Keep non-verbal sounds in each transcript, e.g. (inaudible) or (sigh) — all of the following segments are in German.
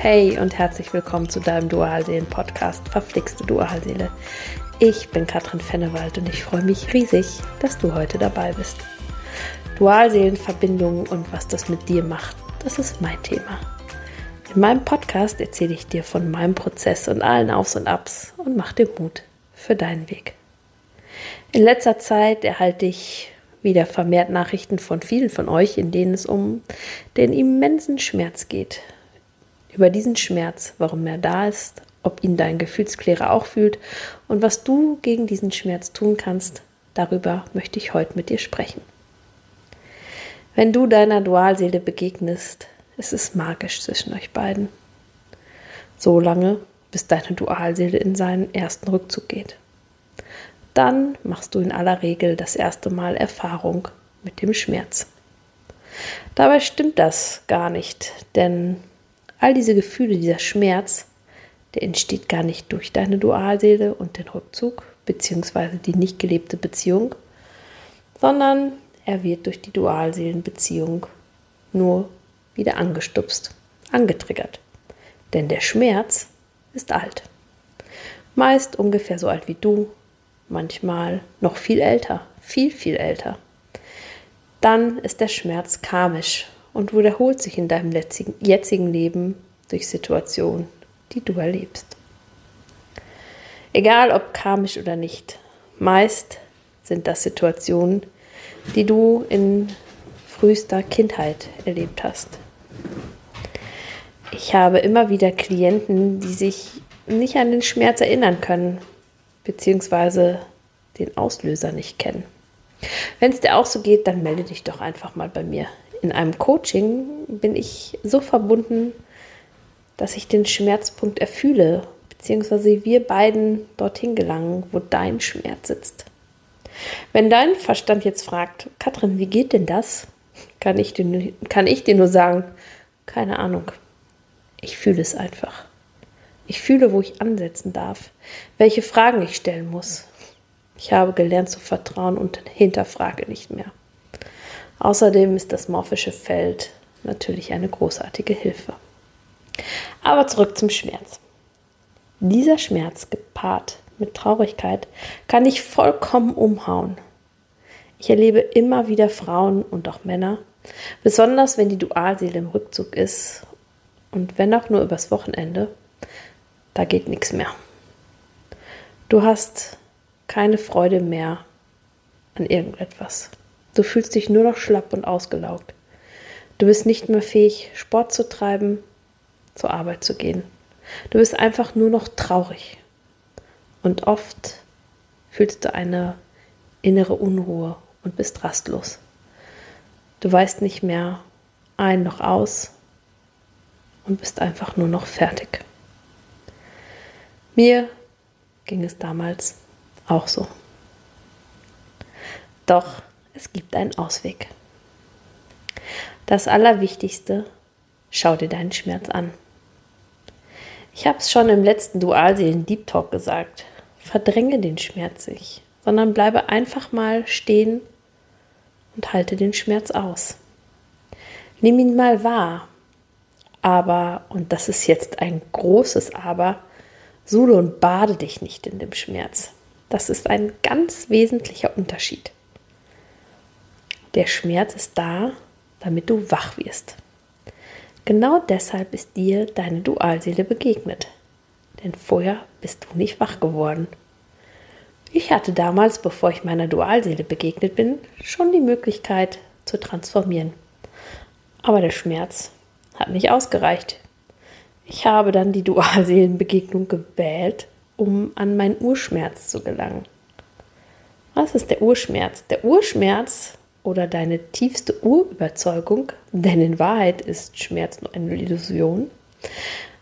Hey und herzlich willkommen zu deinem Dualseelen-Podcast Verflixte Dualseele. Ich bin Katrin Fennewald und ich freue mich riesig, dass du heute dabei bist. Dualseelenverbindungen und was das mit dir macht, das ist mein Thema. In meinem Podcast erzähle ich dir von meinem Prozess und allen Aufs und Abs und mach dir Mut für deinen Weg. In letzter Zeit erhalte ich wieder vermehrt Nachrichten von vielen von euch, in denen es um den immensen Schmerz geht. Über diesen Schmerz, warum er da ist, ob ihn dein Gefühlsklärer auch fühlt und was du gegen diesen Schmerz tun kannst, darüber möchte ich heute mit dir sprechen. Wenn du deiner Dualseele begegnest, ist es magisch zwischen euch beiden. So lange, bis deine Dualseele in seinen ersten Rückzug geht dann machst du in aller Regel das erste Mal Erfahrung mit dem Schmerz. Dabei stimmt das gar nicht, denn all diese Gefühle, dieser Schmerz, der entsteht gar nicht durch deine Dualseele und den Rückzug bzw. die nicht gelebte Beziehung, sondern er wird durch die Dualseelenbeziehung nur wieder angestupst, angetriggert. Denn der Schmerz ist alt. Meist ungefähr so alt wie du manchmal noch viel älter, viel, viel älter. Dann ist der Schmerz karmisch und wiederholt sich in deinem jetzigen Leben durch Situationen, die du erlebst. Egal ob karmisch oder nicht, meist sind das Situationen, die du in frühester Kindheit erlebt hast. Ich habe immer wieder Klienten, die sich nicht an den Schmerz erinnern können, beziehungsweise den Auslöser nicht kennen. Wenn es dir auch so geht, dann melde dich doch einfach mal bei mir. In einem Coaching bin ich so verbunden, dass ich den Schmerzpunkt erfühle, beziehungsweise wir beiden dorthin gelangen, wo dein Schmerz sitzt. Wenn dein Verstand jetzt fragt, Katrin, wie geht denn das? Kann ich dir, kann ich dir nur sagen, keine Ahnung. Ich fühle es einfach. Ich fühle, wo ich ansetzen darf, welche Fragen ich stellen muss. Ich habe gelernt zu vertrauen und hinterfrage nicht mehr. Außerdem ist das morphische Feld natürlich eine großartige Hilfe. Aber zurück zum Schmerz. Dieser Schmerz gepaart mit Traurigkeit kann dich vollkommen umhauen. Ich erlebe immer wieder Frauen und auch Männer, besonders wenn die Dualseele im Rückzug ist und wenn auch nur übers Wochenende, da geht nichts mehr. Du hast keine Freude mehr an irgendetwas. Du fühlst dich nur noch schlapp und ausgelaugt. Du bist nicht mehr fähig, Sport zu treiben, zur Arbeit zu gehen. Du bist einfach nur noch traurig. Und oft fühlst du eine innere Unruhe und bist rastlos. Du weißt nicht mehr ein noch aus und bist einfach nur noch fertig. Mir ging es damals auch so. Doch es gibt einen Ausweg. Das Allerwichtigste, schau dir deinen Schmerz an. Ich habe es schon im letzten Dualseelen Deep Talk gesagt. Verdränge den Schmerz nicht, sondern bleibe einfach mal stehen und halte den Schmerz aus. Nimm ihn mal wahr. Aber, und das ist jetzt ein großes Aber, Suhle und bade dich nicht in dem Schmerz. Das ist ein ganz wesentlicher Unterschied. Der Schmerz ist da, damit du wach wirst. Genau deshalb ist dir deine Dualseele begegnet. Denn vorher bist du nicht wach geworden. Ich hatte damals, bevor ich meiner Dualseele begegnet bin, schon die Möglichkeit zu transformieren. Aber der Schmerz hat nicht ausgereicht. Ich habe dann die Dualseelenbegegnung gewählt, um an meinen Urschmerz zu gelangen. Was ist der Urschmerz? Der Urschmerz oder deine tiefste Urüberzeugung, denn in Wahrheit ist Schmerz nur eine Illusion.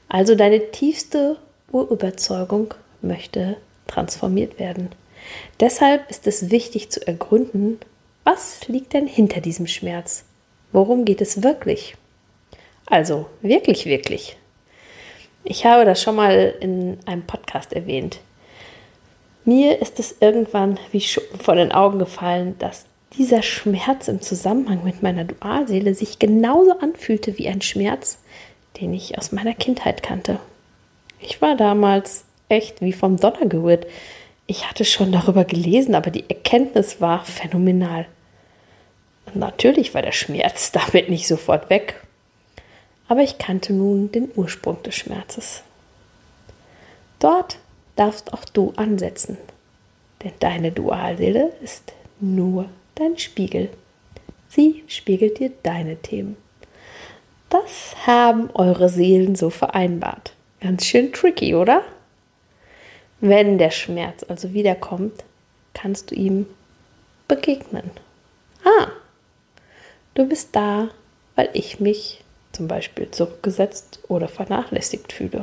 Also deine tiefste Urüberzeugung möchte transformiert werden. Deshalb ist es wichtig zu ergründen, was liegt denn hinter diesem Schmerz? Worum geht es wirklich? Also wirklich, wirklich. Ich habe das schon mal in einem Podcast erwähnt. Mir ist es irgendwann wie Schuppen von den Augen gefallen, dass dieser Schmerz im Zusammenhang mit meiner Dualseele sich genauso anfühlte wie ein Schmerz, den ich aus meiner Kindheit kannte. Ich war damals echt wie vom Donner gerührt. Ich hatte schon darüber gelesen, aber die Erkenntnis war phänomenal. Natürlich war der Schmerz (laughs) damit nicht sofort weg. Aber ich kannte nun den Ursprung des Schmerzes. Dort darfst auch du ansetzen, denn deine Dualseele ist nur dein Spiegel. Sie spiegelt dir deine Themen. Das haben eure Seelen so vereinbart. Ganz schön tricky, oder? Wenn der Schmerz also wiederkommt, kannst du ihm begegnen. Ah, du bist da, weil ich mich zum Beispiel zurückgesetzt oder vernachlässigt fühle.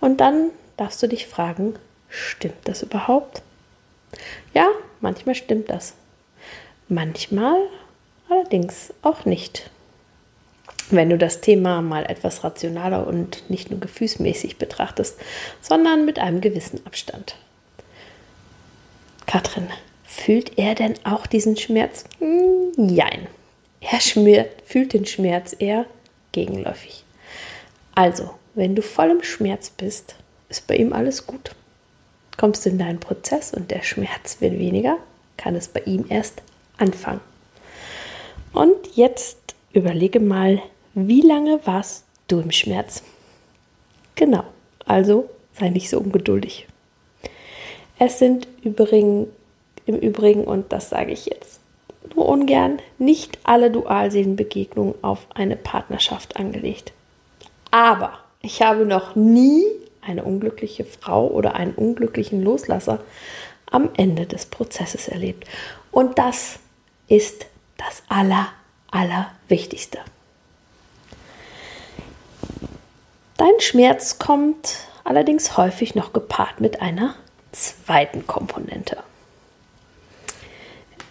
Und dann darfst du dich fragen, stimmt das überhaupt? Ja, manchmal stimmt das. Manchmal allerdings auch nicht. Wenn du das Thema mal etwas rationaler und nicht nur gefühlsmäßig betrachtest, sondern mit einem gewissen Abstand. Katrin, fühlt er denn auch diesen Schmerz? Nein. Hm, er fühlt den Schmerz eher gegenläufig. Also, wenn du voll im Schmerz bist, ist bei ihm alles gut. Kommst du in deinen Prozess und der Schmerz wird weniger, kann es bei ihm erst anfangen. Und jetzt überlege mal, wie lange warst du im Schmerz? Genau, also sei nicht so ungeduldig. Es sind übrigens, im Übrigen, und das sage ich jetzt nur ungern, nicht alle Dualseelenbegegnungen auf eine Partnerschaft angelegt. Aber ich habe noch nie eine unglückliche Frau oder einen unglücklichen Loslasser am Ende des Prozesses erlebt. Und das ist das Aller, Allerwichtigste. Dein Schmerz kommt allerdings häufig noch gepaart mit einer zweiten Komponente.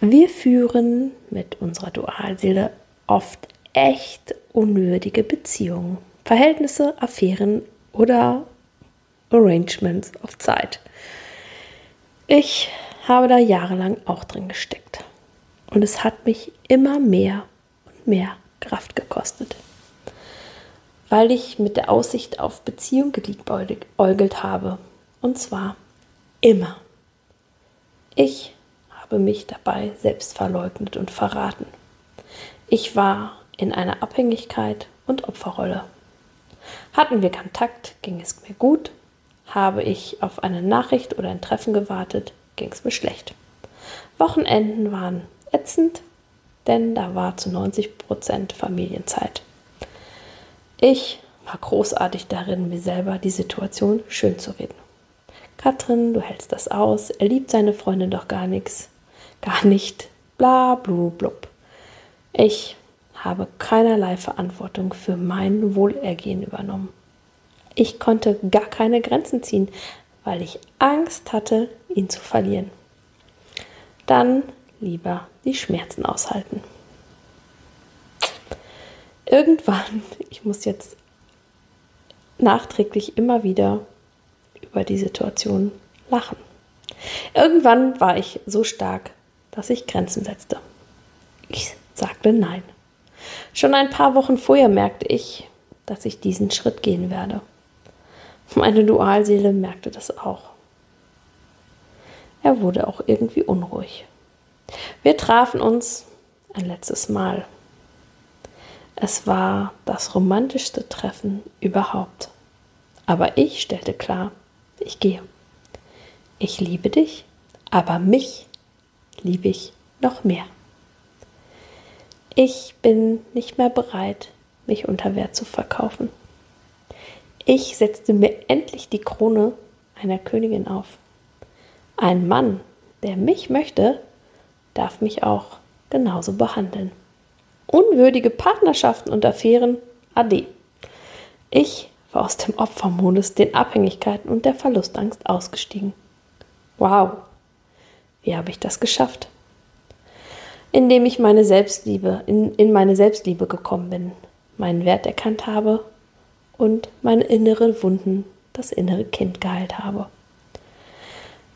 Wir führen mit unserer Dualseele oft echt unwürdige Beziehungen, Verhältnisse, Affären oder Arrangements auf Zeit. Ich habe da jahrelang auch drin gesteckt. Und es hat mich immer mehr und mehr Kraft gekostet. Weil ich mit der Aussicht auf Beziehung geliebäugelt habe. Und zwar immer. Ich habe mich dabei selbst verleugnet und verraten. Ich war in einer Abhängigkeit und Opferrolle. Hatten wir Kontakt, ging es mir gut habe ich auf eine Nachricht oder ein Treffen gewartet, ging es mir schlecht. Wochenenden waren ätzend, denn da war zu 90 Prozent Familienzeit. Ich war großartig darin, mir selber die Situation schön zu reden. Katrin, du hältst das aus, er liebt seine Freundin doch gar nichts, gar nicht, bla blu blub. Ich habe keinerlei Verantwortung für mein Wohlergehen übernommen. Ich konnte gar keine Grenzen ziehen, weil ich Angst hatte, ihn zu verlieren. Dann lieber die Schmerzen aushalten. Irgendwann, ich muss jetzt nachträglich immer wieder über die Situation lachen. Irgendwann war ich so stark, dass ich Grenzen setzte. Ich sagte Nein. Schon ein paar Wochen vorher merkte ich, dass ich diesen Schritt gehen werde. Meine Dualseele merkte das auch. Er wurde auch irgendwie unruhig. Wir trafen uns ein letztes Mal. Es war das romantischste Treffen überhaupt. Aber ich stellte klar, ich gehe. Ich liebe dich, aber mich liebe ich noch mehr. Ich bin nicht mehr bereit, mich unter Wert zu verkaufen. Ich setzte mir endlich die Krone einer Königin auf. Ein Mann, der mich möchte, darf mich auch genauso behandeln. Unwürdige Partnerschaften und Affären, ade. Ich war aus dem Opfermodus, den Abhängigkeiten und der Verlustangst ausgestiegen. Wow, wie habe ich das geschafft? Indem ich meine Selbstliebe, in, in meine Selbstliebe gekommen bin, meinen Wert erkannt habe und meine inneren Wunden, das innere Kind geheilt habe.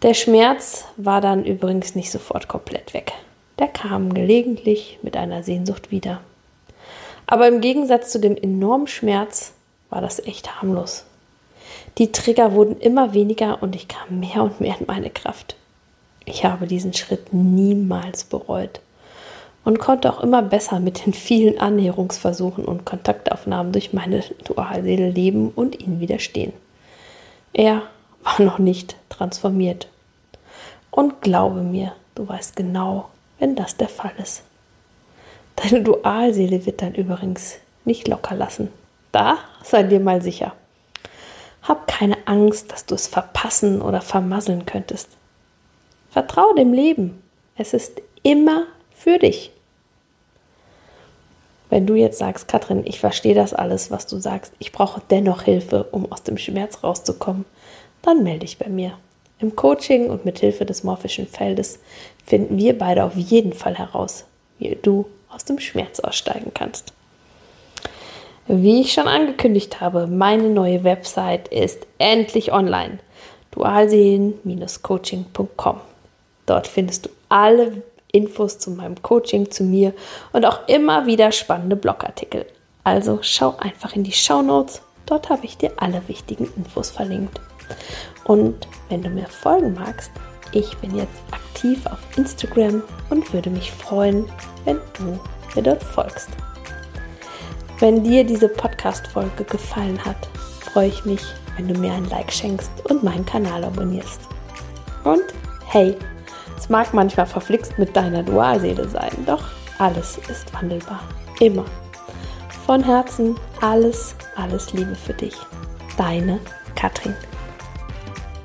Der Schmerz war dann übrigens nicht sofort komplett weg. Der kam gelegentlich mit einer Sehnsucht wieder. Aber im Gegensatz zu dem enormen Schmerz war das echt harmlos. Die Trigger wurden immer weniger und ich kam mehr und mehr in meine Kraft. Ich habe diesen Schritt niemals bereut und konnte auch immer besser mit den vielen Annäherungsversuchen und Kontaktaufnahmen durch meine Dualseele leben und ihnen widerstehen. Er war noch nicht transformiert. Und glaube mir, du weißt genau, wenn das der Fall ist. Deine Dualseele wird dann übrigens nicht locker lassen. Da sei dir mal sicher. Hab keine Angst, dass du es verpassen oder vermasseln könntest. Vertrau dem Leben. Es ist immer für dich. Wenn du jetzt sagst, Katrin, ich verstehe das alles, was du sagst, ich brauche dennoch Hilfe, um aus dem Schmerz rauszukommen, dann melde dich bei mir. Im Coaching und mit Hilfe des morphischen Feldes finden wir beide auf jeden Fall heraus, wie du aus dem Schmerz aussteigen kannst. Wie ich schon angekündigt habe, meine neue Website ist endlich online. dualseelen-coaching.com. Dort findest du alle Infos zu meinem Coaching, zu mir und auch immer wieder spannende Blogartikel. Also schau einfach in die Show Notes. Dort habe ich dir alle wichtigen Infos verlinkt. Und wenn du mir folgen magst, ich bin jetzt aktiv auf Instagram und würde mich freuen, wenn du mir dort folgst. Wenn dir diese Podcast-Folge gefallen hat, freue ich mich, wenn du mir ein Like schenkst und meinen Kanal abonnierst. Und hey, es mag manchmal verflixt mit deiner Dualseele sein, doch alles ist wandelbar. Immer. Von Herzen alles, alles Liebe für dich. Deine Katrin.